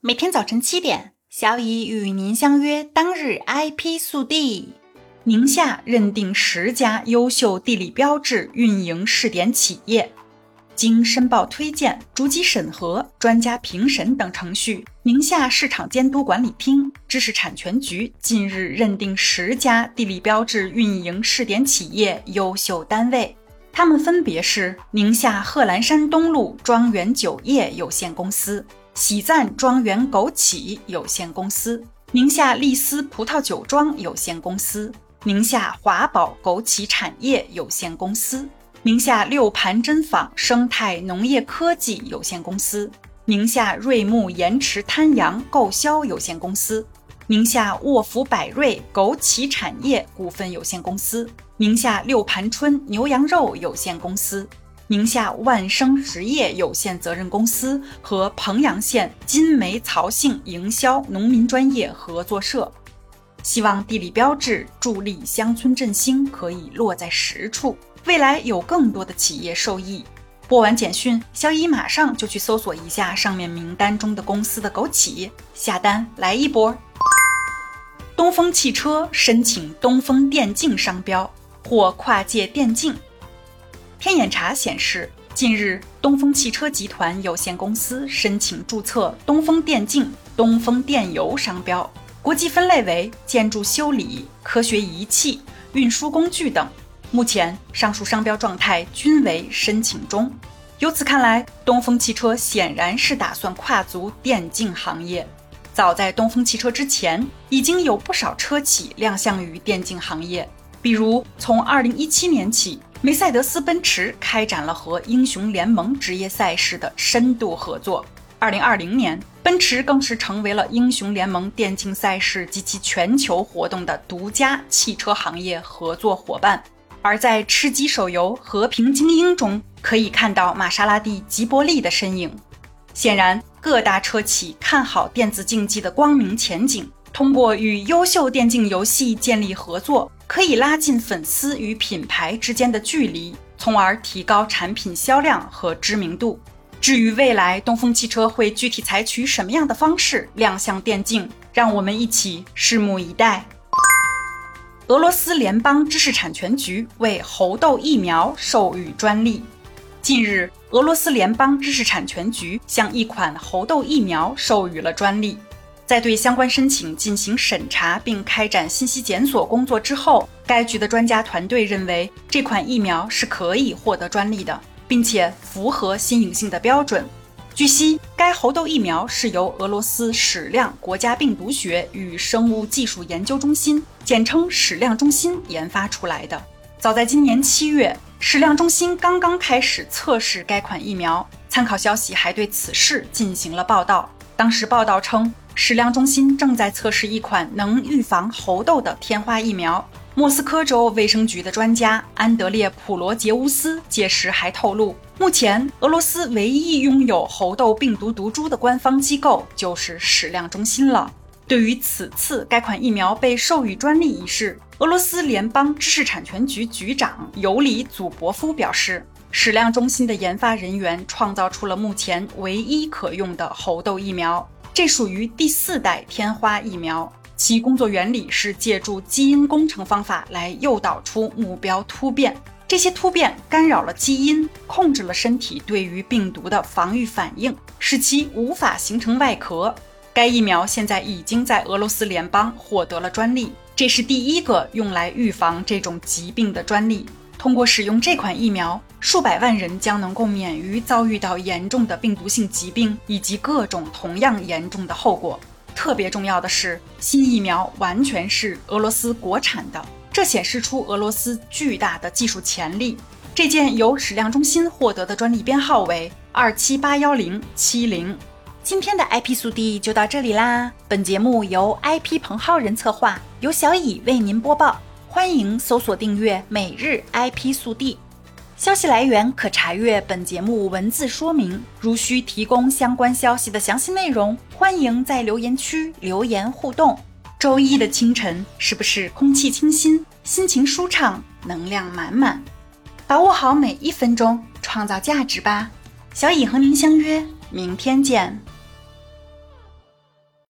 每天早晨七点，小乙与您相约。当日 IP 速递：宁夏认定十家优秀地理标志运营试点企业，经申报推荐、逐级审核、专家评审等程序，宁夏市场监督管理厅、知识产权局近日认定十家地理标志运营试点企业优秀单位，他们分别是宁夏贺兰山东路庄园酒业有限公司。喜赞庄园枸杞有限公司、宁夏丽思葡萄酒庄有限公司、宁夏华宝枸杞产业有限公司、宁夏六盘针坊生态农业科技有限公司、宁夏瑞木盐池滩阳购销有限公司、宁夏沃福百瑞枸杞产业股份有限公司、宁夏六盘春牛羊肉有限公司。宁夏万生实业有限责任公司和彭阳县金梅曹姓营销农民专业合作社，希望地理标志助力乡村振兴可以落在实处，未来有更多的企业受益。播完简讯，小乙马上就去搜索一下上面名单中的公司的枸杞，下单来一波。东风汽车申请东风电竞商标，或跨界电竞。天眼查显示，近日东风汽车集团有限公司申请注册“东风电竞”“东风电油”商标，国际分类为建筑修理、科学仪器、运输工具等。目前上述商标状态均为申请中。由此看来，东风汽车显然是打算跨足电竞行业。早在东风汽车之前，已经有不少车企亮相于电竞行业，比如从2017年起。梅赛德斯奔驰开展了和英雄联盟职业赛事的深度合作。二零二零年，奔驰更是成为了英雄联盟电竞赛事及其全球活动的独家汽车行业合作伙伴。而在吃鸡手游《和平精英》中，可以看到玛莎拉蒂、吉伯利的身影。显然，各大车企看好电子竞技的光明前景，通过与优秀电竞游戏建立合作。可以拉近粉丝与品牌之间的距离，从而提高产品销量和知名度。至于未来东风汽车会具体采取什么样的方式亮相电竞，让我们一起拭目以待。俄罗斯联邦知识产权局为猴痘疫苗授予专利。近日，俄罗斯联邦知识产权局向一款猴痘疫苗授予了专利。在对相关申请进行审查并开展信息检索工作之后，该局的专家团队认为这款疫苗是可以获得专利的，并且符合新颖性的标准。据悉，该猴痘疫苗是由俄罗斯矢量国家病毒学与生物技术研究中心（简称矢量中心）研发出来的。早在今年七月，矢量中心刚刚开始测试该款疫苗。参考消息还对此事进行了报道。当时报道称。矢量中心正在测试一款能预防猴痘的天花疫苗。莫斯科州卫生局的专家安德烈·普罗杰乌斯届时还透露，目前俄罗斯唯一拥有猴痘病毒毒株的官方机构就是矢量中心了。对于此次该款疫苗被授予专利一事，俄罗斯联邦知识产权局局长尤里·祖博夫表示，矢量中心的研发人员创造出了目前唯一可用的猴痘疫苗。这属于第四代天花疫苗，其工作原理是借助基因工程方法来诱导出目标突变，这些突变干扰了基因，控制了身体对于病毒的防御反应，使其无法形成外壳。该疫苗现在已经在俄罗斯联邦获得了专利，这是第一个用来预防这种疾病的专利。通过使用这款疫苗，数百万人将能够免于遭遇到严重的病毒性疾病以及各种同样严重的后果。特别重要的是，新疫苗完全是俄罗斯国产的，这显示出俄罗斯巨大的技术潜力。这件由矢量中心获得的专利编号为二七八幺零七零。今天的 IP 速递就到这里啦。本节目由 IP 彭浩人策划，由小乙为您播报。欢迎搜索订阅每日 IP 速递，消息来源可查阅本节目文字说明。如需提供相关消息的详细内容，欢迎在留言区留言互动。周一的清晨，是不是空气清新，心情舒畅，能量满满？把握好每一分钟，创造价值吧。小乙和您相约明天见。